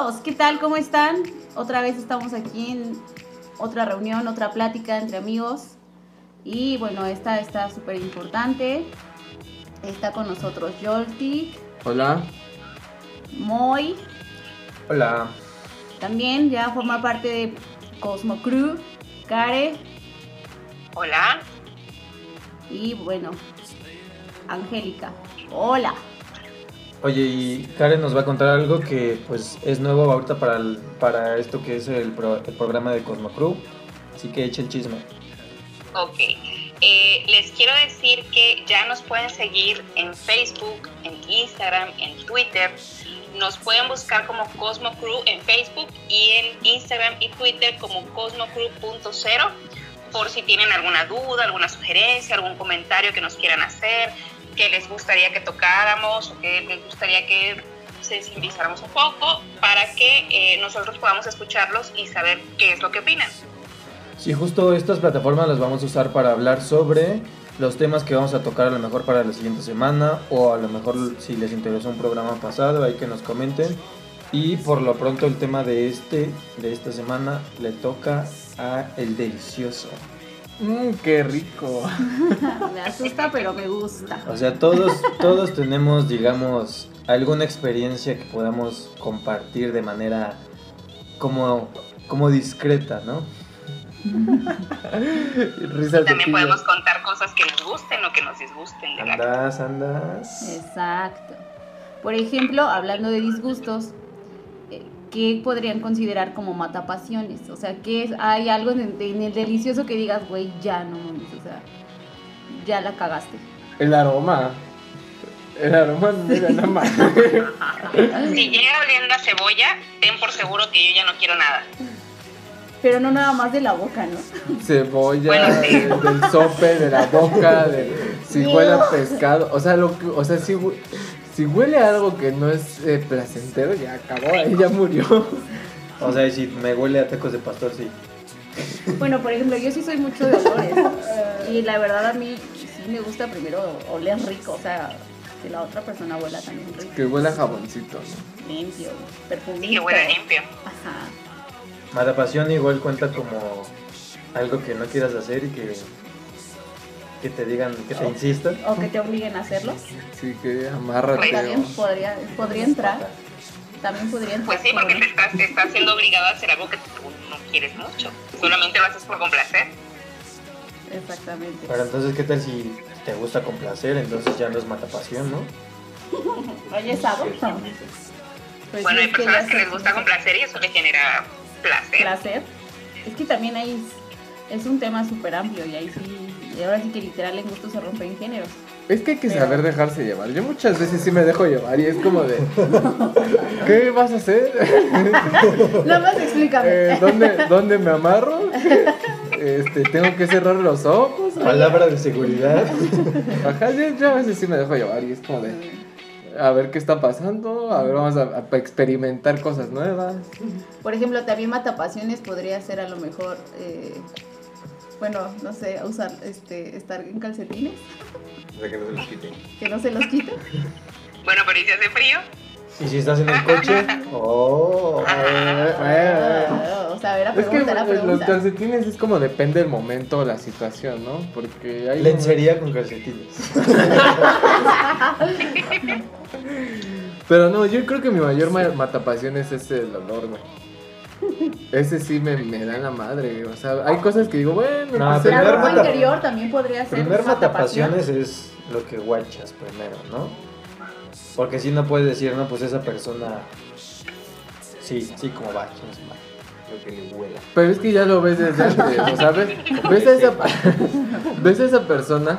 Bienvenidos, ¿qué tal? ¿Cómo están? Otra vez estamos aquí en otra reunión, otra plática entre amigos. Y bueno, esta está súper importante. Está con nosotros Joltik, Hola. Moy, Hola. también ya forma parte de Cosmo Crew, Care Hola. y bueno, Angélica. Hola. Oye, y Karen nos va a contar algo que pues es nuevo ahorita para, el- para esto que es el, pro- el programa de Cosmo. Así que eche el chisme. Ok. Eh, les quiero decir que ya nos pueden seguir en Facebook, en Instagram, en Twitter. Nos pueden buscar como Cosmo Crew en Facebook y en Instagram y Twitter como cosmocrew.0 por si tienen alguna duda, alguna sugerencia, algún comentario que nos quieran hacer, que les gustaría que tocáramos o que les gustaría que sensibilizáramos un poco para que eh, nosotros podamos escucharlos y saber qué es lo que opinan. Sí, justo estas plataformas las vamos a usar para hablar sobre los temas que vamos a tocar a lo mejor para la siguiente semana o a lo mejor si les interesó un programa pasado, hay que nos comenten. Y por lo pronto el tema de este de esta semana le toca a el delicioso. Mmm, qué rico. Me asusta, pero me gusta. O sea, todos todos tenemos, digamos, alguna experiencia que podamos compartir de manera como como discreta, ¿no? Risa También podemos contar cosas que nos gusten o que nos disgusten de la Andas, andas. Exacto. Por ejemplo, hablando de disgustos, ¿qué podrían considerar como matapasiones? O sea, ¿qué es, hay algo en el, en el delicioso que digas, güey, ya no mames, o sea, ya la cagaste. El aroma. El aroma, mira, nada más. Si llega oliendo a cebolla, ten por seguro que yo ya no quiero nada. Pero no nada más de la boca, ¿no? Cebolla, Bueno, sí. del sope, de la boca, de si huele a pescado. O sea, lo que, o sea, si, hue- si huele a algo que no es eh, placentero, ya acabó, ahí ya murió. O sea, si me huele a tacos de pastor, sí. Bueno, por ejemplo, yo sí soy mucho de olores. y la verdad a mí sí me gusta primero oler rico, o sea, que la otra persona huela también rico. Que huele a jaboncito, ¿no? Limpio, Y perfumito. que huele limpio. Ajá. Matapasión igual cuenta como algo que no quieras hacer y que, que te digan, que te insistan. O que te obliguen a hacerlo. Sí, que amárrate. También podría, podría entrar. También podría entrar. Pues sí, porque te estás, te estás siendo obligado a hacer algo que tú no quieres mucho. Solamente lo haces por complacer. Exactamente. Pero entonces, ¿qué tal si te gusta con placer? Entonces ya no es matapasión, ¿no? Oye, ¿sabes? Pues bueno, sí, hay es que personas que les gusta complacer y eso les genera placer. placer. Es que también ahí es, es un tema súper amplio y ahí sí, y ahora sí que literal en gusto se rompen géneros. Es que hay que Pero- saber dejarse llevar. Yo muchas veces sí me dejo llevar y es como de. ¿Qué vas a hacer? Nada más explícame. Eh, ¿dónde, ¿Dónde me amarro? Este, tengo que cerrar los ojos. Palabra de seguridad. Ajá, yo, yo a veces sí me dejo llevar y es como de. A ver qué está pasando, a ver, vamos a, a experimentar cosas nuevas. Por ejemplo, también matapasiones podría ser a lo mejor, eh, bueno, no sé, usar, este, estar en calcetines, De que no se los quite. que no se los quiten. Bueno, pero ¿y si hace frío? Y si estás en el coche, oh. Eh, eh, Ah, o sea, a ver, a Es que pregunta, la pues, los pregunta. calcetines es como depende del momento, la situación, ¿no? Porque hay. Lencería con calcetines. Pero no, yo creo que mi mayor ma- matapasión es ese el olor, güey. Ese sí me, me da la madre. O sea, hay cosas que digo, bueno, No, pues, La ropa mata- interior también podría ser Primer matapasiones es lo que guachas primero, ¿no? Porque si no puedes decir, no, pues esa persona. Sí, sí, como va. Lo que le huela. Pero es que ya lo ves desde antes, o sea, ves, ves a esa, ves a esa persona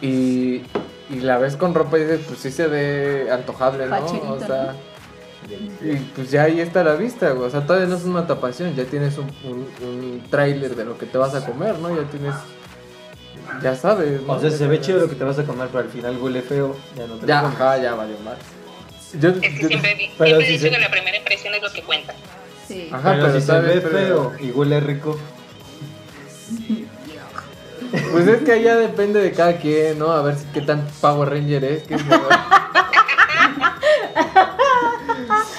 y, y la ves con ropa y dices, pues sí se ve antojable, ¿no? Facherito, O sea, y pues ya ahí está la vista, güey. O sea, todavía no es una matapación, ya tienes un, un, un tráiler de lo que te vas a comer, ¿no? Ya tienes, ya sabes, ¿no? O sea, se ve chido lo que te vas a comer, pero al final huele feo. Ya no te Ya, ajá, ya valió mal. Yo, Es que yo- siempre, siempre he si dicho se- que la primera impresión es lo que cuenta. Sí. Ajá, pero, pero si se ve pero- feo y huele rico. Pues es que ya depende de cada quien, ¿no? A ver si qué tan Power Ranger es, que es mejor.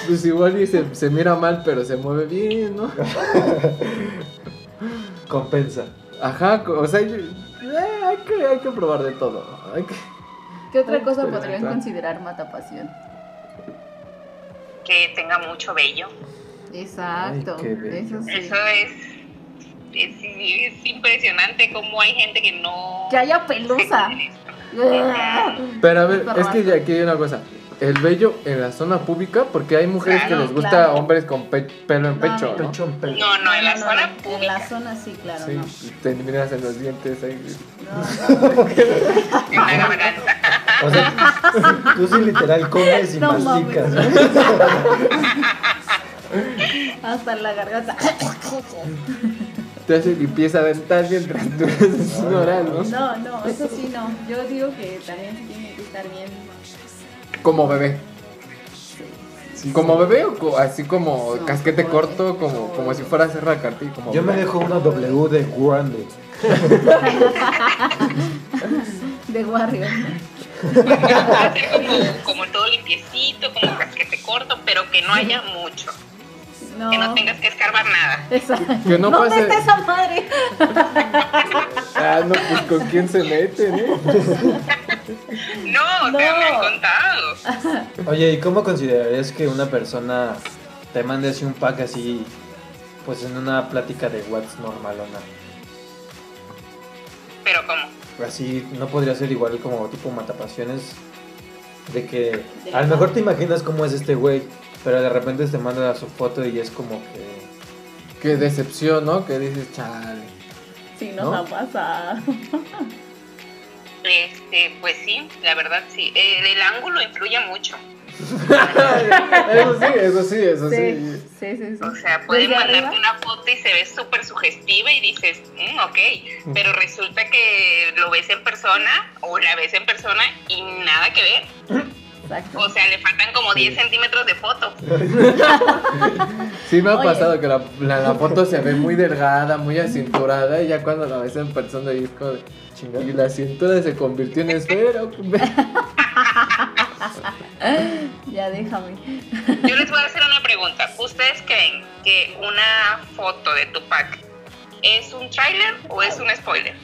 Pues igual y se, se mira mal, pero se mueve bien, ¿no? Compensa. Ajá, o sea, yo- eh, hay, que, hay que probar de todo. Hay que... ¿Qué otra cosa Experimentar. podrían considerar matapasión? Que tenga mucho vello. Exacto. Ay, qué bello. eso sí. Eso es, es, es impresionante cómo hay gente que no... Que haya pelusa. Pero a ver, Perro es que ya aquí hay una cosa. El vello en la zona pública, porque hay mujeres Claro, que les gusta claro. hombres con pe- pelo en No, pecho, ¿no? Pecho en pelo. No, no, en la No, zona no, En pública. la zona sí, claro, Sí, no. te miras en los dientes ahí. No, no. En la garganta. O sea, tú sí literal comes y No masticas. Hasta la garganta. Te hace limpieza dental mientras tú un oral, ¿no? No, no, eso sí no. Yo digo que también se tiene que estar bien. Como bebé. Como bebé o co- así como casquete corto, como, como si fuera Serra Carti. Como Yo me dejo una W de grande. De Warrior. Como, como todo limpiecito, como casquete corto, pero que no haya mucho. No. Que no tengas que escarbar nada. Exacto. Que no ¿Dónde pase- está esa madre? Ah, no, pues con quién se mete, ¿no? No, No. me han contado. Oye, ¿y cómo considerarías que una persona te mande así un pack así, pues en una plática de WhatsApp normalona? Pero como, Así no podría ser igual como tipo matapasiones de que a lo mejor te imaginas cómo es este güey, pero de repente te manda su foto y es como que Qué decepción, ¿no? Que dices, chale. Sí, nos ¿No? ha pasado. este, pues sí, la verdad sí. El, el ángulo influye mucho. Eso sí, eso sí, eso Sí, sí. sí, sí. sí. O sea, pueden mandarte arriba, una foto y se ve súper sugestiva y dices, "Mm, ok, pero resulta que lo ves en persona o la ves en persona y nada que ver. Exacto. O sea, le faltan como 10 centímetros de foto. Sí me ha Oye. pasado que la, la, la foto se ve muy delgada, muy acinturada y ya cuando la ves en persona y es como de. Y la cintura se convirtió en esfera. Ya déjame. Yo les voy a hacer una pregunta. ¿Ustedes creen que una foto de Tupac es un tráiler o es un spoiler?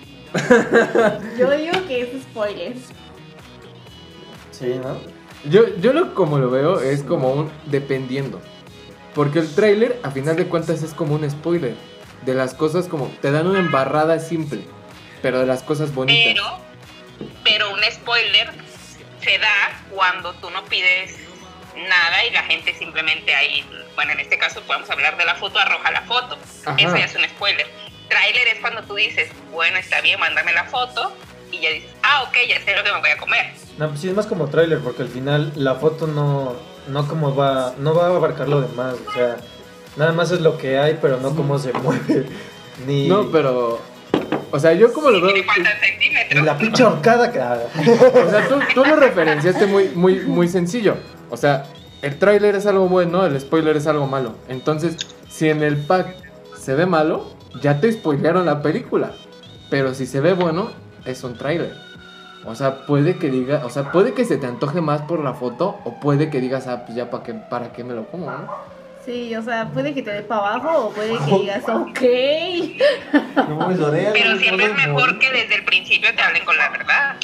Yo digo que es spoiler. Sí, ¿no? Yo, yo lo como lo veo es como un dependiendo. Porque el tráiler, a final de cuentas, es como un spoiler. De las cosas como. Te dan una embarrada simple. Pero de las cosas bonitas. Pero, pero un spoiler se da cuando tú no pides nada y la gente simplemente ahí, bueno, en este caso podemos hablar de la foto, arroja la foto. Ajá. Eso ya es un spoiler. Trailer es cuando tú dices, bueno, está bien, mándame la foto y ya dices, ah, ok, ya sé lo que me voy a comer. No, pues sí es más como tráiler porque al final la foto no no como va no va a abarcar lo demás, o sea, nada más es lo que hay, pero no cómo se mueve ni No, pero. O sea, yo como lo veo. centímetros. la pinche horcada que ah, O sea, tú, tú lo referenciaste muy, muy, muy sencillo. O sea, el tráiler es algo bueno, el spoiler es algo malo. Entonces, si en el pack se ve malo, ya te spoilearon la película. Pero si se ve bueno, es un tráiler. O sea, puede que diga, o sea, puede que se te antoje más por la foto o puede que digas, ah, pues ya para qué, para qué me lo como, ¿no? Sí, o sea, puede que te dé para abajo o puede que digas, ok. no Orea, Pero no siempre es mejor que desde el principio te hablen con la verdad.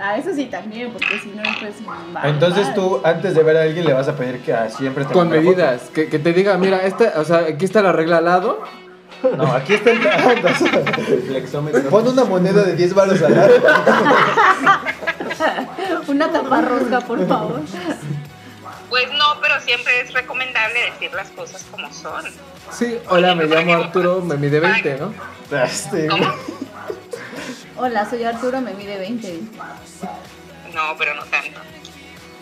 Ah, eso sí también, porque si no, pues. va Entonces mal. tú antes de ver a alguien le vas a pedir que ah, siempre te Con medidas, que, que te diga, mira, esta, o sea, aquí está la regla al lado. No, aquí está el flexómetro. Pon una moneda de 10 baros al lado. Una taparrosca, por favor. Pues no, pero siempre es recomendable decir las cosas como son. Sí, hola, me llamo Arturo, me mide 20, ¿no? Este, ¿Cómo? Hola, soy Arturo, me mide 20. No, pero no tanto.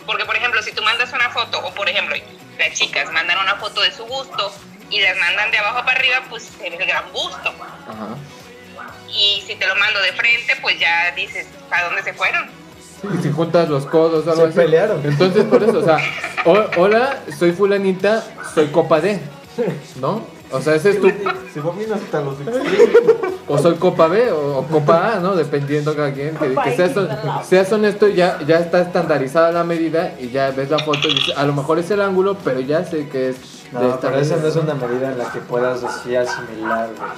Porque, por ejemplo, si tú mandas una foto, o por ejemplo, las chicas mandan una foto de su gusto y las mandan de abajo para arriba, pues se ve el gran gusto. Ajá. Y si te lo mando de frente, pues ya dices, ¿a dónde se fueron? Y si juntas los codos o algo Se así. pelearon. Entonces, por eso, o sea, ho- hola, soy fulanita, soy copa D, ¿no? O sea, ese es tu. Se bien hasta los O soy Copa B o, o Copa A, ¿no? Dependiendo cada quien. Que, que seas, seas honesto, ya, ya está estandarizada la medida y ya ves la foto y dices, a lo mejor es el ángulo, pero ya sé que es de No, esta pero esa no es una medida en la que puedas así asimilar, güey.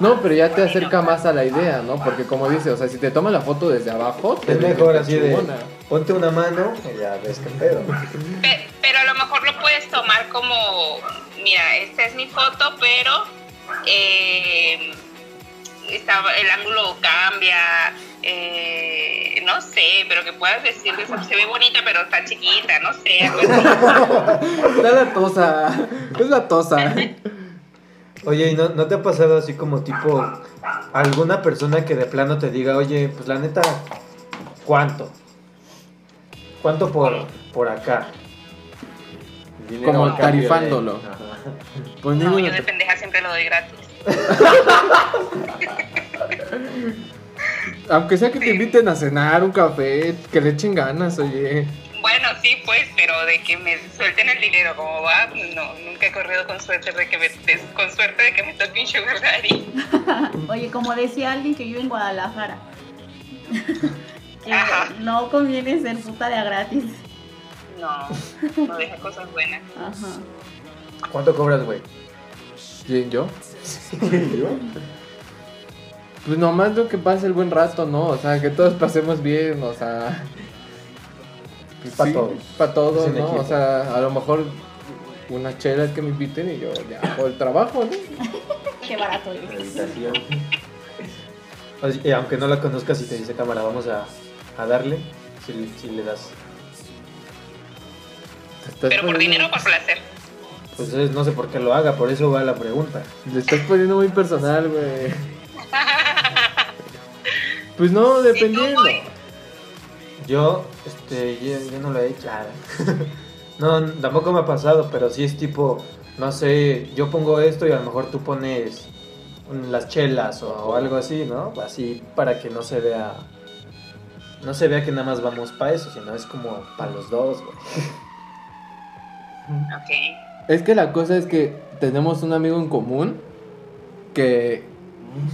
No, pero ya te acerca más a la idea, ¿no? Porque como dice, o sea, si te tomas la foto desde abajo, te Es mejor así de, ponte una mano y ya ves qué pedo. Pe- pero a lo mejor puedes tomar como, mira, esta es mi foto, pero eh, está- el ángulo cambia, eh, no sé, pero que puedas decir que se ve bonita, pero está chiquita, no sé, algo así. Da la tosa, es la tosa. Oye, ¿y no, no te ha pasado así como tipo alguna persona que de plano te diga, oye, pues la neta, ¿cuánto? ¿Cuánto por, por acá? Como tarifándolo. Pues No, yo de pendeja siempre lo doy gratis. Aunque sea que te inviten a cenar, un café, que le echen ganas, oye. Bueno, sí, pues, pero de que me suelten el dinero como va, no, nunca he corrido con suerte de que me, de- con suerte de que me toque un sugar daddy. Oye, como decía alguien que vive en Guadalajara, que Ajá. no conviene ser puta de a gratis. No, no deja cosas buenas. Ajá. ¿Cuánto cobras, güey? ¿Quién, yo? Pues nomás lo que pase el buen rato, ¿no? O sea, que todos pasemos bien, o sea... Pues Pa' sí, todo. Pa' todo, Es en ¿no? equipo. O sea, a lo mejor unas chelas que me inviten y yo ya hago el trabajo, ¿no? Qué barato es. Aunque no la conozcas y te dice cámara, vamos a, a darle, si, si le das. Pero por dinero o por placer. Pues es- no sé por qué lo haga, por eso va la pregunta. Le estás poniendo muy personal, güey. Pues no, ¿Y tú, dependiendo. Yo, este, yo, yo no lo he hecho. No, tampoco me ha pasado, pero sí es tipo, no sé, yo pongo esto y a lo mejor tú pones las chelas o, o algo así, ¿no? Así para que no se vea, no se vea que nada más vamos para eso, sino es como para los dos, güey. Ok. Es que la cosa es que tenemos un amigo en común que,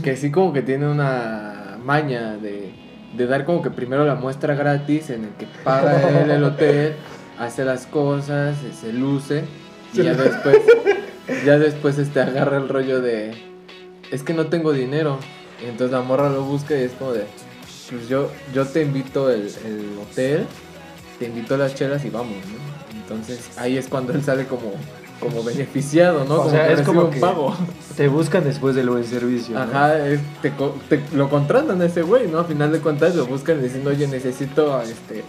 que sí como que tiene una maña de, de dar como que primero la muestra gratis en el que paga él el hotel, hace las cosas, se, luce y ya después, ya después este agarra el rollo de es que no tengo dinero. Y entonces la morra lo busca y es como de pues yo, yo te invito el, el hotel, te invito las chelas y vamos, ¿no? Entonces ahí es cuando él sale como, como beneficiado, ¿no? O sea, que es como un que- pago. Te buscan después del buen servicio. ¿no? Ajá, es- te, co- te- lo contratan a ese güey, ¿no? A final de cuentas lo buscan diciendo, oye, necesito este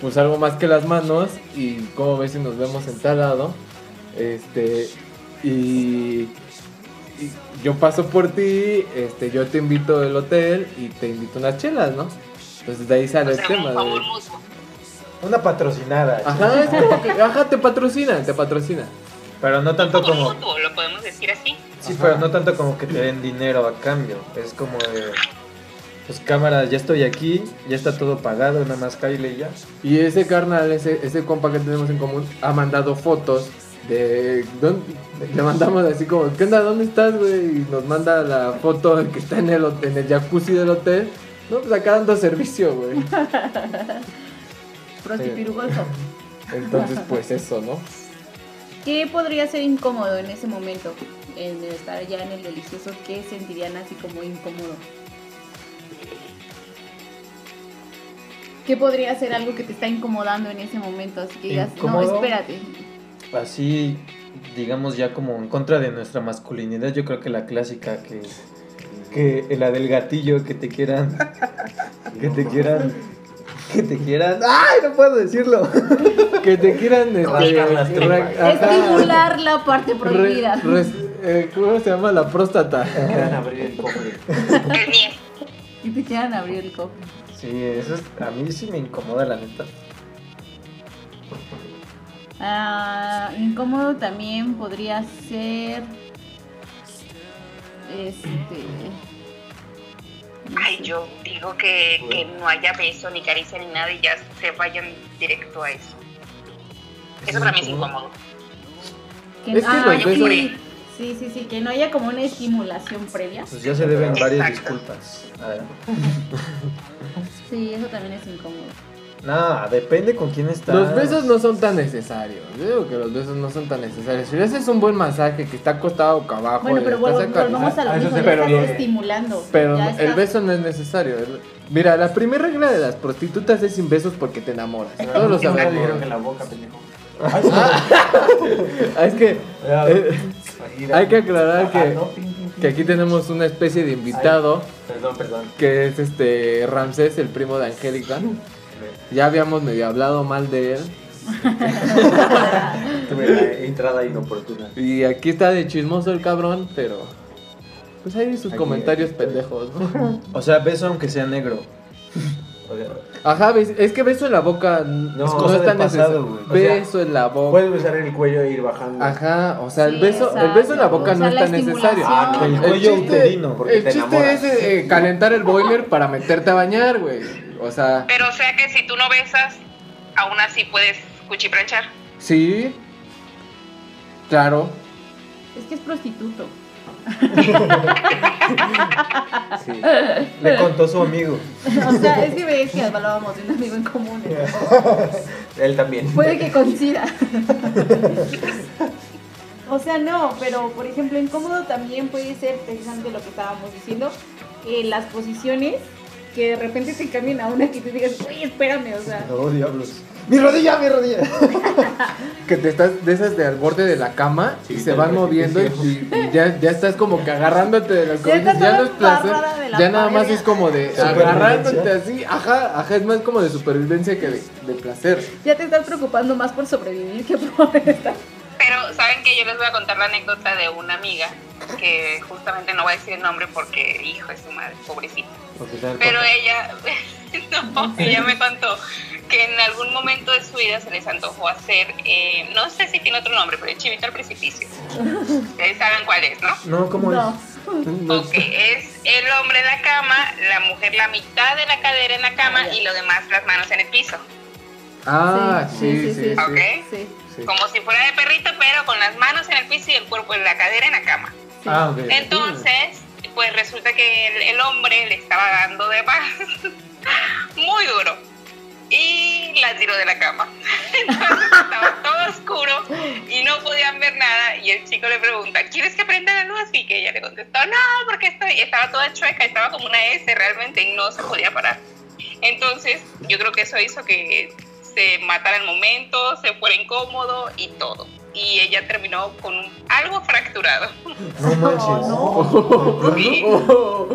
pues algo más que las manos y cómo ves si nos vemos en tal lado. Este y, y yo paso por ti, este yo te invito al hotel y te invito unas chelas, ¿no? Entonces de ahí sale O el sea, tema de. Una patrocinada. Ajá, es como que ajá, te patrocinan, te patrocinan. Pero no tanto como... lo podemos decir así. Sí, Ajá. pero no tanto como que te den dinero a cambio. Es como de. Pues cámara, ya estoy aquí, ya está todo pagado, nada más cállale y ya. Y ese carnal, ese, ese compa que tenemos en común, ha mandado fotos de... ¿dónde? Le mandamos así como, ¿qué onda? ¿Dónde estás, güey? Y nos manda la foto que está en el, en el jacuzzi del hotel. No, pues acá dando servicio, güey. Prostipirugoso. Entonces, pues eso, ¿no? ¿Qué podría ser incómodo en ese momento? En estar ya en el delicioso, ¿qué sentirían así como incómodo? ¿Qué podría ser algo que te está incomodando en ese momento? Así que digas, no, espérate. Así, digamos, ya como en contra de nuestra masculinidad, yo creo que la clásica que. Que la del gatillo, que te quieran. Que te quieran. Que te quieran. ¡Ay! No puedo decirlo. Que te quieran... Este, Rascar las tripas. re- ajá, Estimular la parte re- prohibida. res- eh, ¿Cómo se llama? La próstata. Quieran abrir el cofre. Y te quieran abrir el cofre. Sí, eso es, a mí sí me incomoda, la neta. Ah, incómodo también podría ser. Este. No Ay, yo digo que, que no haya beso ni caricia ni nada y ya se vayan directo a eso. Eso para mí es incómodo. Que, Es que ah, los sí, besos- sí, Sí, sí, sí, que no haya como una estimulación previa. Pues ya se deben varias Exacto. disculpas. Adelante. Sí, eso también es incómodo. Nah, depende con quién estás. Los besos no son tan necesarios. Yo digo que los besos no son tan necesarios. Si le haces un buen masaje que está acostado boca abajo, Bueno, y pero estás volvamos, a lo Ah, mismo, sí, ya pero estás estimulando. Pero ya el beso no es necesario. Mira, la primera regla de las prostitutas es sin besos porque te enamoras. Todos lo Ya sabemos. en la boca, pendejo. Ah, es que eh, hay que aclarar Ah, que, que aquí tenemos una especie de invitado Perdón, perdón. que es este Ramsés, el primo de Angélica. Ya habíamos medio hablado mal de él. Tuve la entrada inoportuna. Y aquí está de chismoso el cabrón, pero. Pues hay sus Aquí- comentarios pendejos, ¿no? O sea, beso aunque sea negro. O sea, Ajá, ves- es que beso en la boca No, no, es cosa es tan pasado, necesario. güey. O sea, Beso en la boca. puedes besar el cuello e ir bajando. Ajá, o sea, el beso, el beso en la boca O no sea, es tan necesario. Ah, no, El no. cuello chiste- uterino. porque el te chiste enamoras. es eh, calentar el boiler para meterte a bañar, güey. O sea, Pero o sea que si tú no besas, aún así puedes cuchiplanchar. sí. Claro. Es que es prostituto. Sí. Le contó su amigo. O sea, es que ves que hablábamos de un amigo en común. Él también. Puede que coincida. O sea, no, pero por ejemplo, incómodo también puede ser precisamente lo que estábamos diciendo, eh, las posiciones que de repente te cambien a una que te digas, uy, espérame, o sea, No, diablos. ¡Mi rodilla, mi rodilla! Que te estás de esas de al borde de la cama y se van moviendo y, ya, ya estás como que agarrándote de las Ya cosas. Ya no toda es placer. embarrada de la Ya nada más es como de agarrándote así. Ajá, ajá, es más como de supervivencia que de, de placer. ya te estás preocupando más por sobrevivir que por estar. Saben que yo les voy a contar la anécdota de una amiga que justamente no voy a decir el nombre porque hijo de su madre, pobrecita. Pero ella, no, ella me contó que en algún momento de su vida se les antojó hacer, eh, no sé si tiene otro nombre, pero el chivito al precipicio. Ustedes saben cuál es, ¿no? No, ¿cómo No. es? Ok, es el hombre en la cama, la mujer la mitad de la cadera en la cama Ah, y lo demás las manos en el piso. Ah, sí, sí, sí. sí. Ok. Sí. Como si fuera de perrito, pero con las manos en el piso y el cuerpo en la cadera en la cama. Ah, ok. Entonces, pues resulta que el, el hombre le estaba dando de más muy duro y la tiró de la cama. Entonces estaba todo oscuro y no podían ver nada y el chico le pregunta, ¿quieres que prenda la luz? Y que ella le contestó, no, porque estoy, estaba toda chueca, estaba como una S realmente y no se podía parar. Entonces, yo creo que eso hizo que se matara el momento, se fuera incómodo y todo. Y ella terminó con un- algo fracturado. No manches. No, Sí. Oh,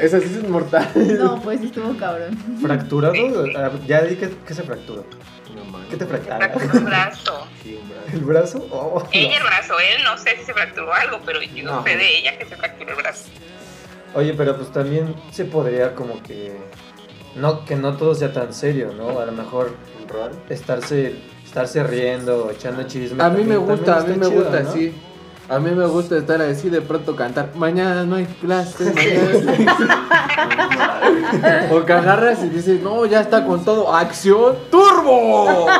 esa sí es mortal. no, pues sí estuvo cabrón. ¿Fracturado? Ah, Ya di que, que se fracturó. No mames. ¿Qué te fractura? fracturó el brazo. Sí, un brazo. ¿El brazo? Oh, Ella el brazo, él no sé si se fracturó algo, pero yo No. sé de ella que se fracturó el brazo. Oye, pero pues también se podría como que... No, que no todo sea tan serio, ¿no? A lo mejor estarse, estarse riendo, echando chisme. A mí me gusta, a mí me chido, gusta, ¿no? sí. A mí me gusta estar así de pronto cantar. Mañana no hay clase. mañana- o que agarras y dices, no, ya está con todo. ¡Acción turbo!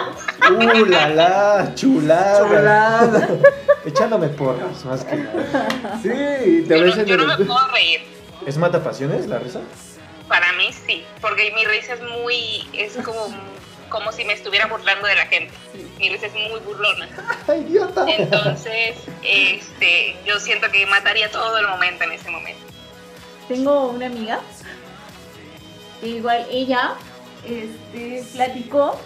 ¡Uh, la la! ¡Chulada! Chulada. Echándome porras, más que nada. Sí, te ves en yo no me el... puedo reír. ¿Es mata pasiones la risa? Para mí sí, porque mi risa es muy, es como, como si me estuviera burlando de la gente. Mi risa es muy burlona. Entonces, este, yo siento que mataría todo el momento en ese momento. Tengo una amiga, igual ella este, platicó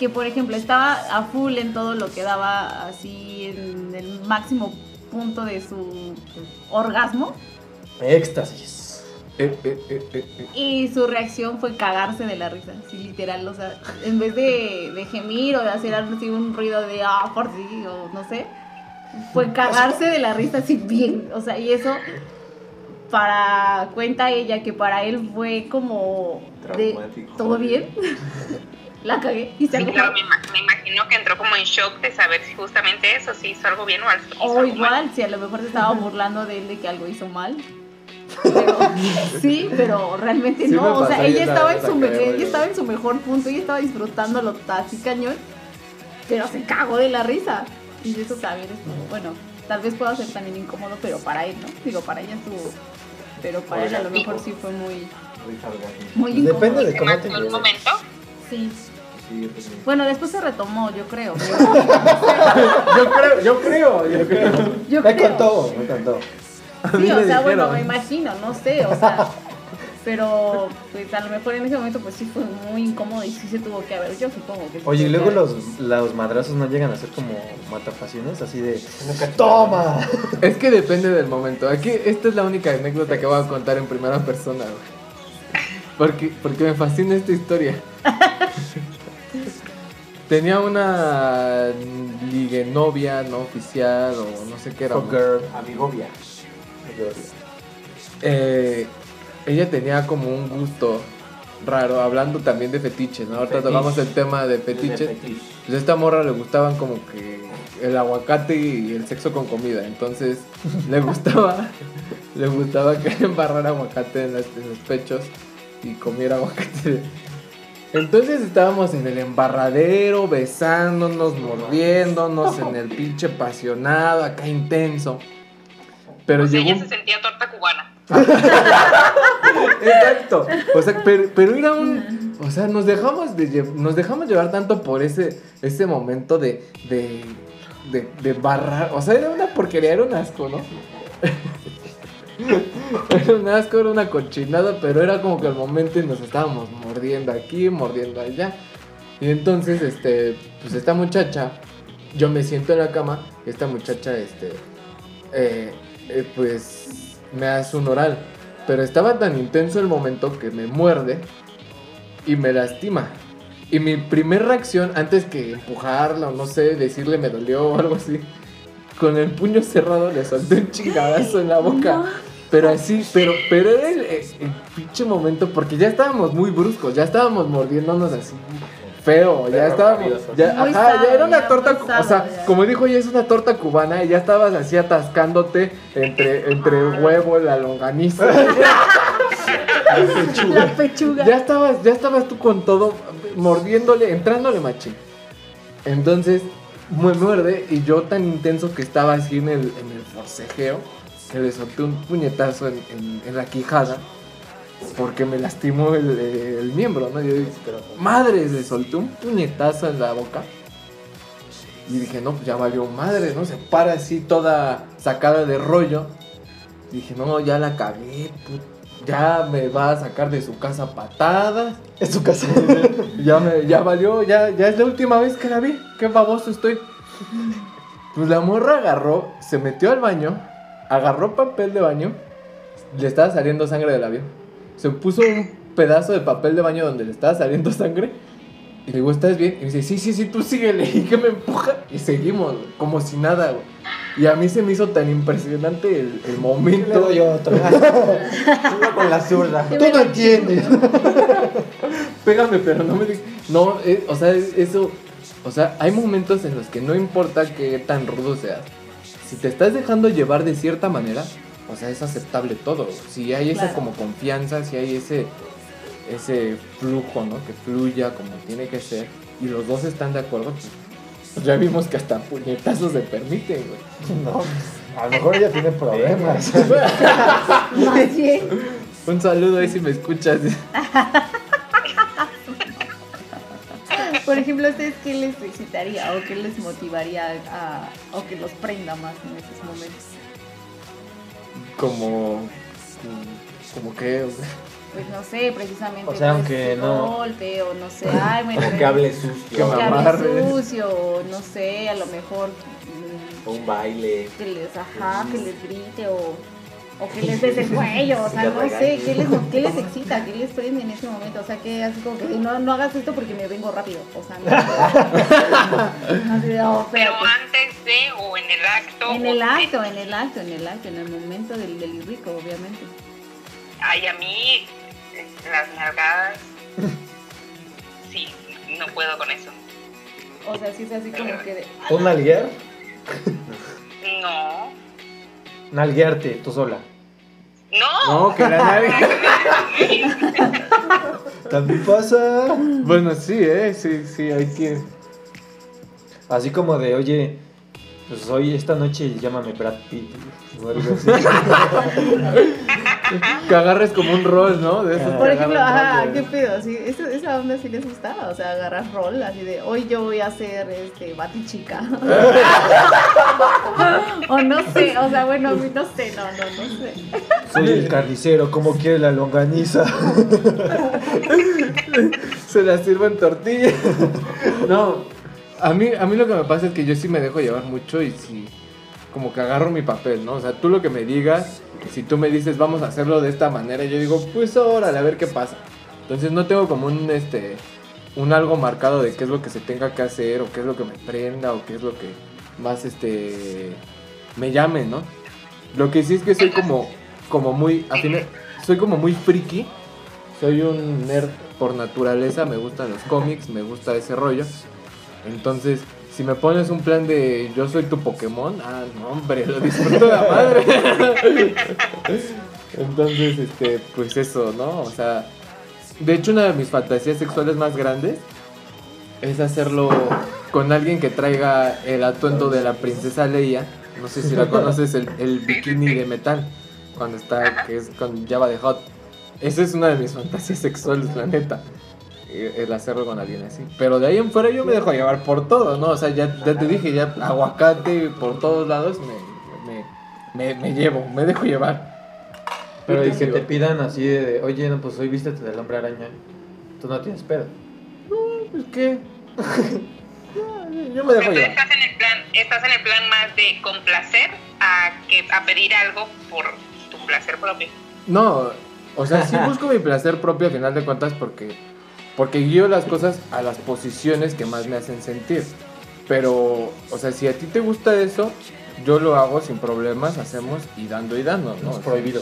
que, por ejemplo, estaba a full en todo lo que daba, así en el máximo punto de su orgasmo, Éxtasis. Eh, eh, eh, y su reacción fue cagarse de la risa, así literal, o sea, en vez de, de gemir o de hacer así un ruido de, ah, por sí, o no sé, fue cagarse de la risa así bien, o sea, y eso para cuenta ella que para él fue como de todo bien la cagué y se Sí, claro, me, ima- me imagino que entró como en shock de saber si justamente eso, si hizo algo bien o o algo mal. igual si a lo mejor se estaba burlando de él de que algo hizo mal Pero- sí pero realmente Sí me no o sea ella estaba en su me- ella estaba en su mejor punto ella estaba disfrutándolo así cañón pero se cagó de la risa y eso también es como bueno tal vez pueda ser también incómodo, pero para él, ¿no? Digo, para ella estuvo, pero para él a lo mejor sí fue muy, muy incómodo. Depende de ¿Se cómo te el momento? Sí. Bueno, después se retomó, yo creo. Yo creo, yo creo, yo creo. Yo Me creo. contó, me contó. Sí, o sea, bueno, me imagino, no sé, o sea. Pero, pues a lo mejor en ese momento, pues sí fue muy incómodo y sí se tuvo que haber. Yo supongo que. Oye, y luego los, los madrazos no llegan a ser como matapasiones, así de. ¡Toma! Es que depende del momento. Aquí, esta es la única anécdota que voy a contar en primera persona, güey. Porque, porque me fascina esta historia. Tenía una ligue novia no oficial o no sé qué era. Amigovia. Eh, ella tenía como un gusto raro, hablando también de fetiches, ¿no? Ahorita Fetiche. tocamos el tema de fetiches. fetiche. Pues a esta morra le gustaban como que el aguacate y el sexo con comida. Entonces le gustaba, le gustaba que embarrara aguacate en, las- en los pechos y comiera aguacate. Entonces estábamos en el embarradero, besándonos, mordiéndonos, en el pinche apasionado, acá intenso. Pero O sea, llegó ella se sentía torta cubana. Exacto. O sea, pero, pero era un. O sea, nos dejamos de nos dejamos llevar tanto por ese, ese momento de, de, de, de barrar. O sea, era una porquería, era un asco, ¿no? Era un asco, era una cochinada, pero era como que al momento y nos estábamos mordiendo aquí, mordiendo allá. Y entonces, este, pues esta muchacha, yo me siento en la cama, y esta muchacha, este, eh, eh, pues me hace un oral. Pero estaba tan intenso el momento que me muerde y me lastima. Y mi primer reacción, antes que empujarla o no sé, decirle me dolió o algo así, con el puño cerrado le solté un chingadazo en la boca. Pero así, pero, pero era el, el- el pinche momento, porque ya estábamos muy bruscos, ya estábamos mordiéndonos así feo, ya rabioso. ya, ajá, ya era una ya torta, o sea, ya. como dijo ella es una torta cubana y ya estabas así atascándote entre, entre el huevo, la longaniza. La pechuga. Ya estabas, ya estabas tú con todo, mordiéndole, entrándole machín. Entonces, me muerde y yo tan intenso que estaba así en el, en el forcejeo, que le solté un puñetazo en, en- en la quijada, porque me lastimó el, el miembro, ¿no? Yo dije, madres, le solté un puñetazo en la boca. Y dije, no, pues ya valió madre, ¿no? Se para así toda sacada de rollo. Dije, no, ya la cagué, ya me va a sacar de su casa patadas. En su casa. Ya me, ya valió, ya, ya es la última vez que la vi. Qué baboso estoy. Pues la morra agarró, se metió al baño, agarró papel de baño, le estaba saliendo sangre del labio. Se puso un pedazo de papel de baño donde le estaba saliendo sangre. Y le digo, ¿estás bien? Y me dice, sí, sí, sí, tú síguele. Y que me empuja. Y seguimos, como si nada, güey. Y a mí se me hizo tan impresionante el, el Le momento. doy otro. Con la zurda. Tú no entiendes. Pégame, pero no me digas. No, eh, o sea, es- eso. O sea, hay momentos en los que no importa qué tan rudo seas. Si te estás dejando llevar de cierta manera, o sea, es aceptable todo. Si hay esa Claro. como confianza, si hay ese ese flujo, ¿no? Que fluya como tiene que ser y los dos están de acuerdo, pues, pues ya vimos que hasta puñetazos se permiten, güey. No, a lo mejor ella tiene problemas. Un saludo ahí si me escuchas. Por ejemplo, ¿a ustedes qué les excitaría o qué les motivaría a, o que los prenda más en esos momentos? Como como que Pues no sé, precisamente. O sea, pues, aunque un no- golpe o no sé, ay, me O que hable sucio. Que hable sucio, o no sé, a lo mejor mm, O un baile. que les, ajá, que les grite o, o que les des el cuello, o sea, no sé, ¿qué les, qué les excita, qué les prende en ese momento? O sea, que así como que no, no hagas esto porque me vengo rápido, o sea, no. Así de, oh, Pero antes de o en el acto. En el acto, en el acto, en el acto, en el momento del, del rico, obviamente. Ay, a mí las nalgadas. Sí, no puedo con eso. O sea, sí es así como que de, ¿Un nalguear? No. Nalguearte, tú sola. No. No, que la nadie. También pasa. Bueno, sí, eh, sí, sí, hay que. Así como de, oye, Pues hoy, esta noche, llámame Brad Pitt. o algo así. Que agarres como un rol, ¿no? De esos Por ejemplo, ajá, qué pedo, sí, esa, esa onda sí les gustaba, o sea, agarrar rol, así de, hoy yo voy a ser, este, batichica. o no sé, o sea, bueno, no sé, no, no, no sé. Soy el carnicero, como quiere la longaniza. Se la sirvo en tortilla. No, a mí, a mí lo que me pasa es que yo sí me dejo llevar mucho y sí, como que agarro mi papel, ¿no? O sea, tú lo que me digas, si tú me dices vamos a hacerlo de esta manera, yo digo, pues órale, a ver qué pasa. Entonces no tengo como un, este, un algo marcado de qué es lo que se tenga que hacer o qué es lo que me prenda o qué es lo que más, este, me llame, ¿no? Lo que sí es que soy como, como muy, a fin- soy como muy friki. Soy un nerd por naturaleza, me gustan los cómics, me gusta ese rollo. Entonces, si me pones un plan de yo soy tu Pokémon, ah, no, hombre, lo disfruto de la madre. Entonces, este, pues eso, ¿no? O sea, de hecho, una de mis fantasías sexuales más grandes es hacerlo con alguien que traiga el atuendo de la princesa Leia. No sé si la conoces, el, bikini de metal, cuando está, que es con Java de Hot. Esa es una de mis fantasías sexuales, la neta. El hacerlo con alguien así. Pero de ahí en fuera yo me dejo llevar por todo, ¿no? O sea, ya, ya te dije, ya aguacate por todos lados me, me, me, me llevo, me dejo llevar. Pero y que te pidan así de, oye, no, pues hoy vístete del hombre araña. Tú no tienes pedo. Pues qué. No, yo me dejo Entonces llevar. estás en el plan, estás en el plan más de complacer a que a pedir algo por tu placer propio. No, o sea, sí busco mi placer propio a final de cuentas porque, porque guío las cosas a las posiciones que más me hacen sentir. Pero, o sea, si a ti te gusta eso, yo lo hago sin problemas, hacemos y dando y dando, ¿no? Es prohibido.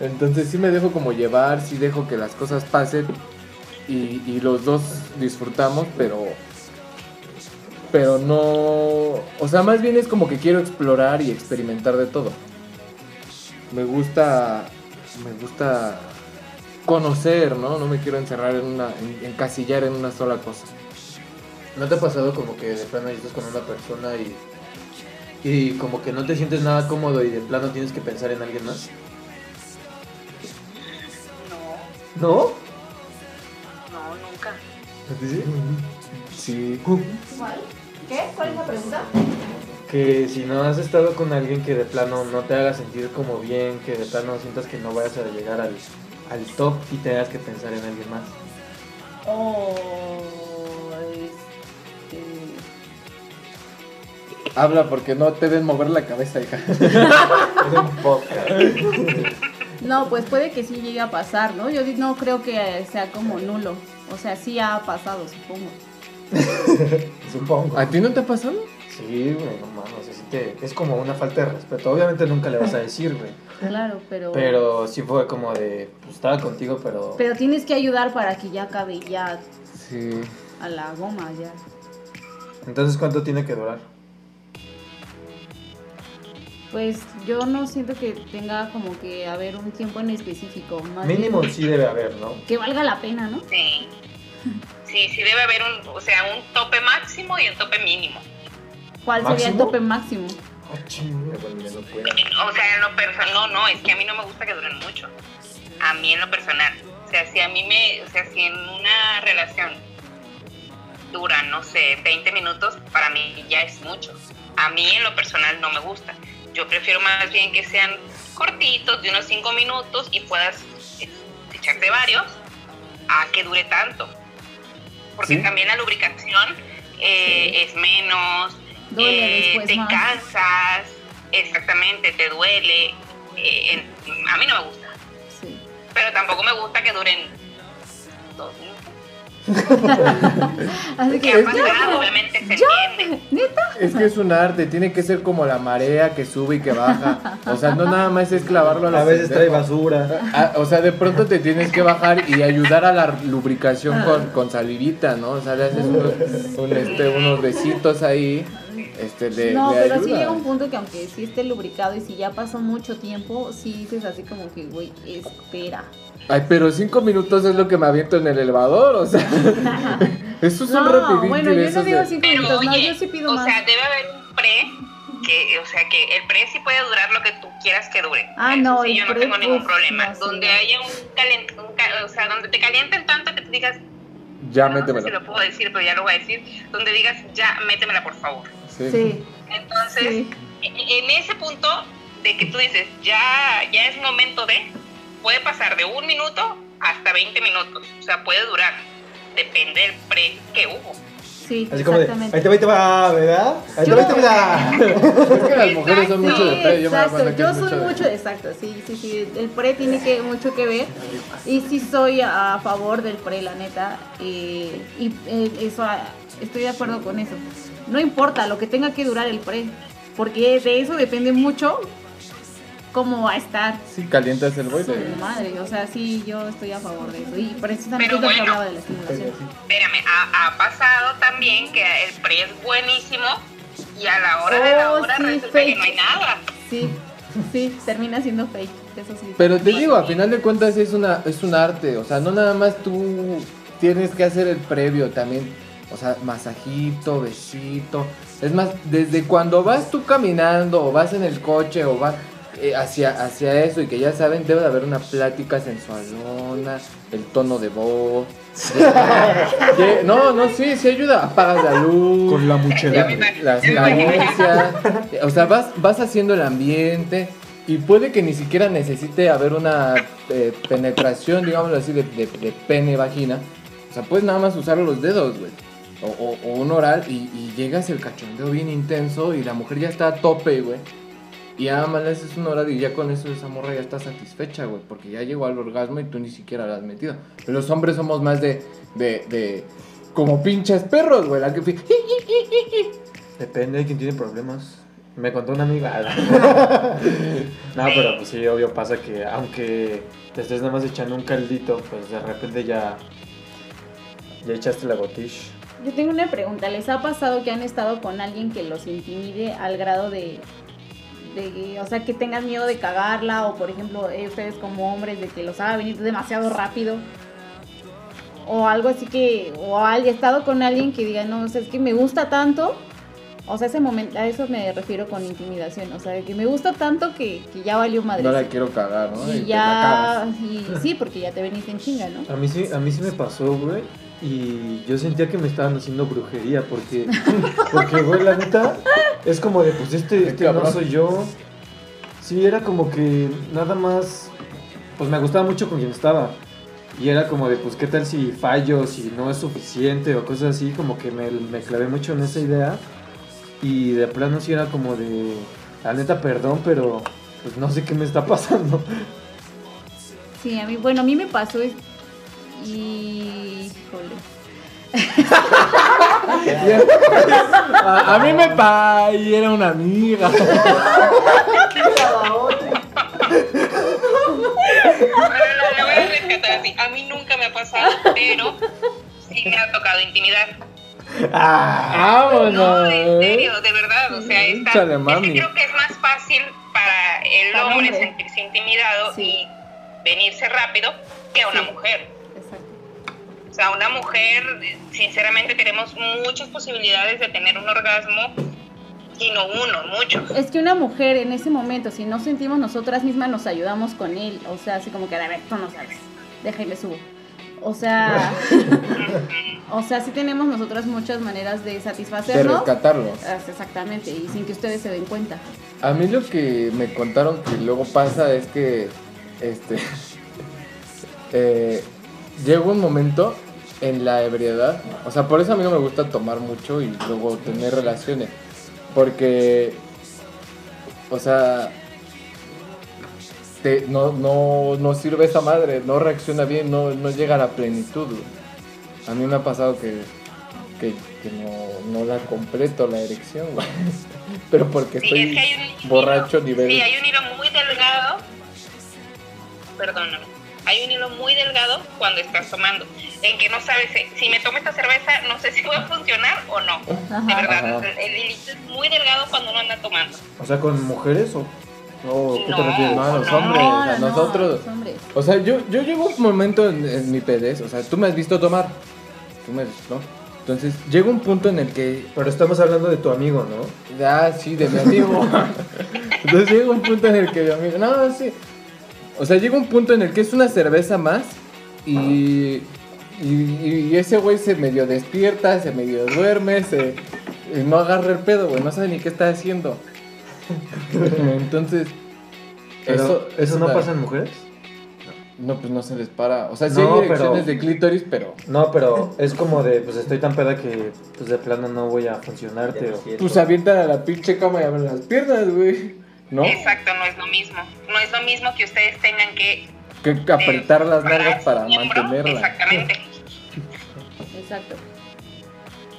Entonces sí me dejo como llevar, sí dejo que las cosas pasen y, y los dos disfrutamos, pero pero no, o sea, más bien es como que quiero explorar y experimentar de todo. Me gusta me gusta conocer, ¿no? No me quiero encerrar en una en- encasillar en una sola cosa. ¿No te ha pasado como que de plano estás con una persona y, y como que no te sientes nada cómodo y de plano tienes que pensar en alguien más? No, ¿No? no, nunca. Sí. ¿Cuál? ¿Qué? ¿Cuál es la pregunta? Que si no has estado con alguien que de plano no te haga sentir como bien, que de plano sientas que no vayas a llegar al, al top y te hagas que pensar en alguien más. Oh, este... Habla porque no te den mover la cabeza, hija. Es un podcast. No, pues puede que sí llegue a pasar, ¿no? Yo no creo que eh, sea como nulo. O sea, sí ha pasado, supongo. Supongo. ¿A ti no te ha pasado? Sí, güey, no mames, así te- es como una falta de respeto. Obviamente nunca le vas a decir, güey. Claro, pero... Pero sí fue como de, pues estaba contigo, pero... Pero tienes que ayudar para que ya acabe ya Sí. a la goma, ya. Entonces, ¿cuánto tiene que durar? Pues yo no siento que tenga como que haber un tiempo en específico. Más Mínimo bien sí debe haber, ¿no? Que valga la pena, ¿no? Sí. Sí, sí debe haber un, o sea, un tope máximo y un tope mínimo. ¿Cuál sería el tope máximo? Ah. O sea, en lo personal, no, no, es que a mí no me gusta que duren mucho. A mí en lo personal. O sea, si a mí me, o sea, si en una relación dura, no sé, 20 minutos, para mí ya es mucho. A mí en lo personal no me gusta. Yo prefiero más bien que sean cortitos, de unos 5 minutos y puedas eh, echarte varios, a que dure tanto. Porque Sí. también la lubricación eh, es menos, Duele eh, después te más. cansas, exactamente, te duele. eh, en- a mí no me gusta, Sí. pero tampoco me gusta que duren dos minutos. Así Que que... ha pasado, obviamente se entiende. ¿Neta? Es que es un arte, tiene que ser como la marea que sube y que baja. O sea, no nada más es clavarlo a la A veces trae basura. Ah, o sea, de pronto te tienes que bajar y ayudar a la lubricación con, con salivita, ¿no? O sea, le haces unos, un, este, unos besitos ahí. Este, le, No, le pero sí llega un punto que aunque sí esté lubricado y si ya pasó mucho tiempo, sí dices así como que, güey, espera. Ay, pero cinco minutos es lo que me aviento en el elevador, o sea. Eso es un No, rapidín bueno, de yo no digo de- cinco Pero minutos, no, oye, yo sí pido o más. sea, debe haber un pre que, o sea, que el pre sí puede durar lo que tú quieras que dure. Ah, Eso no, sí, el yo no pre, tengo ningún problema. no, donde haya un calent, un ca- o sea, donde te calienten tanto que tú digas, Ya no sé si métemela. lo puedo decir, pero ya lo voy a decir, donde digas, ya métemela por favor. Sí. Sí, Entonces, sí. en ese punto de que tú dices, ya, ya es momento de, puede pasar de un minuto hasta 20 minutos. O sea, puede durar. Depende del pre que hubo. Sí, Así como de, exactamente. ahí te va, ahí te va, ¿verdad? Ahí te Yo- va, ahí te va. Es que las mujeres son mucho de pre. Yo me doy exacto, cuenta que yo es soy mucho de- mucho, exacto, sí, sí, sí, el pre tiene que mucho que ver y sí soy a favor del pre, la neta, eh, y eh, eso, ah, estoy de acuerdo con eso. No importa lo que tenga que durar el pre, porque de eso depende mucho cómo va a estar Sí, calientas el su boiler. madre, o sea, sí, yo estoy a favor de eso y precisamente bueno. hablaba de la estimulación. Espérame, ha, ha pasado también que el pre es buenísimo y a la hora de la Oh, hora sí, resulta fake. que no hay nada. Sí, sí, termina siendo fake, eso sí. Pero te digo, a final de cuentas es una es un arte, o sea, no nada más tú tienes que hacer el previo también, o sea, masajito, besito. Es más, desde cuando vas tú caminando o vas en el coche o vas eh, hacia hacia eso y que ya saben, debe de haber una plática sensualona, el tono de voz. No, no, sí, sí ayuda, apagas la luz. Con la Ya me muchedumbre. imagino, las ya me imagino. caricias, o sea, vas, vas haciendo el ambiente y puede que ni siquiera necesite haber una eh, penetración, digámoslo así, de, de- de pene vagina. O sea, puedes nada más usar los dedos, güey. O, o- o un oral y, y llegas el cachondeo bien intenso y la mujer ya está a tope, güey. Y nada más le haces un oral y ya con eso esa morra ya está satisfecha, güey. Porque ya llegó al orgasmo y tú ni siquiera la has metido. Pero los hombres somos más de, de, de como pinches perros, güey. La que fi- Depende de quién tiene problemas. Me contó una amiga. no, pero pues sí, obvio pasa que aunque te estés nada más echando un caldito, pues de repente ya. Ya echaste la botish. Yo tengo una pregunta. ¿Les ha pasado que han estado con alguien que los intimide al grado de, de o sea, que tengan miedo de cagarla o, por ejemplo, eh, ustedes como hombres de que los haga venir demasiado rápido? O algo así que, o haya estado con alguien que diga, no, o sea, es que me gusta tanto. O sea, ese momento, a eso me refiero con intimidación. O sea, de que me gusta tanto que, que ya valió madre. No la quiero cagar, ¿no? y ya, y sí, porque ya te veniste en chinga, ¿no? A mí sí, a mí sí me pasó, güey. Y yo sentía que me estaban haciendo brujería porque, porque güey, la neta, es como de, pues este, este no soy yo. Sí, era como que nada más, pues me gustaba mucho con quien estaba. Y era como de, pues, ¿qué tal si fallo, si no es suficiente o cosas así? Como que me, me clavé mucho en esa idea. Y de plano sí era como de, la neta, perdón, pero pues no sé qué me está pasando. Sí, a mí, bueno, a mí me pasó híjole. A, a mí me pa y era una amiga. Bueno, voy a rescatar así. A mí nunca me ha pasado, pero sí me ha tocado intimidar. Ah, No, en serio, de verdad. O sea, está, Échale, es que creo que es más fácil para el hombre hombre. sentirse intimidado Sí. y venirse rápido que a una mujer. O sea, una mujer, sinceramente, tenemos muchas posibilidades de tener un orgasmo y no uno, muchos. Es que una mujer en ese momento, si no sentimos nosotras mismas, nos ayudamos con él. O sea, así como que, a ver, tú no sabes, déjame subo. O sea, o sea, sí tenemos nosotras muchas maneras de De satisfacernos. rescatarlo. Ah, Exactamente, y sin que ustedes se den cuenta. A mí lo que me contaron que luego pasa es que este eh, llega un momento en la ebriedad, o sea, por eso a mí no me gusta tomar mucho y luego tener relaciones, porque o sea, te- no, no, no sirve esa madre, no reacciona bien, no, no llega a la plenitud. A mí me ha pasado que, que, que no, no la completo la erección, güey. Pero porque Sí, estoy es que hay un borracho nivel. Sí, hay un hilo muy delgado. Perdóname. Hay un hilo muy delgado cuando estás tomando. En que no sabes eh, si me tomo esta cerveza, no sé si va a funcionar o no. De Ajá. verdad, Ajá. el, el hilito es muy delgado cuando uno anda tomando. O sea, con mujeres o, ¿qué te No. refieres? No, los No, hombres, No, a no, no, nosotros. los hombres. O sea, yo, yo llego un momento en, en mi pedez, o sea, tú me has visto tomar. Tú me has visto, ¿no? Entonces llega un punto en el que Pero estamos hablando de tu amigo, ¿no? Ah, sí, de mi amigo. Entonces llega un punto en el que mi amigo. No, sí. O sea, llega un punto en el que es una cerveza más y. Y, y ese güey se medio despierta, se medio duerme, se. y no agarra el pedo, güey. No sabe ni qué está haciendo. Entonces. Pero, eso, ¿Eso, es no una- pasa en mujeres? No, pues no se les para. O sea, sí No, hay direcciones pero- de clítoris, pero. No, pero es como de, pues estoy tan peda que pues de plano no voy a funcionarte. o- Pues avientan a la pinche cama y abren las piernas, güey. ¿No? Exacto, no es lo mismo. No es lo mismo que ustedes tengan que Que apretar las nalgas para miembro. mantenerla. Exactamente. Exacto.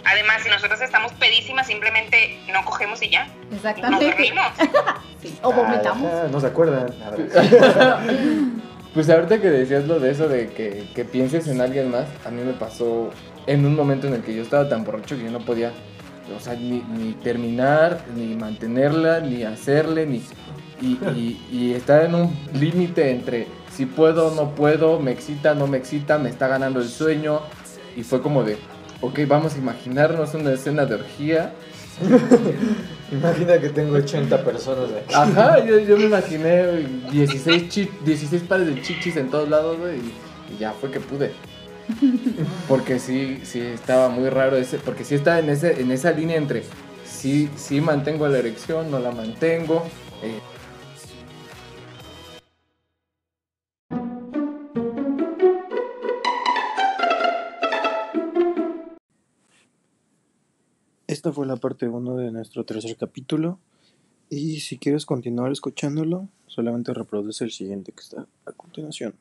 Además, si nosotros estamos pedísimas, simplemente no cogemos y ya. Nos Exactamente. dormimos. Sí. O vomitamos. Ah, no se acuerdan. Pues ahorita que decías lo de eso de que, que pienses en alguien más, a mí me pasó en un momento en el que yo estaba tan borracho que yo no podía, o sea, ni, ni terminar, ni mantenerla, ni hacerle, ni... Y, y, y estar en un límite entre si puedo, no puedo, me excita, no me excita, me está ganando el sueño. Y fue como de, ok, vamos a imaginarnos una escena de orgía. Imagina que tengo 80 personas aquí. Ajá, yo, yo me imaginé 16, chi- 16 pares de chichis en todos lados, güey, y, y ya fue que pude. Porque sí, sí estaba muy raro ese, porque sí estaba en ese, en esa línea entre sí, sí mantengo la erección, no la mantengo. eh, Esta fue la parte 1 de nuestro tercer capítulo. Y si quieres continuar escuchándolo, solamente reproduce el siguiente que está a continuación.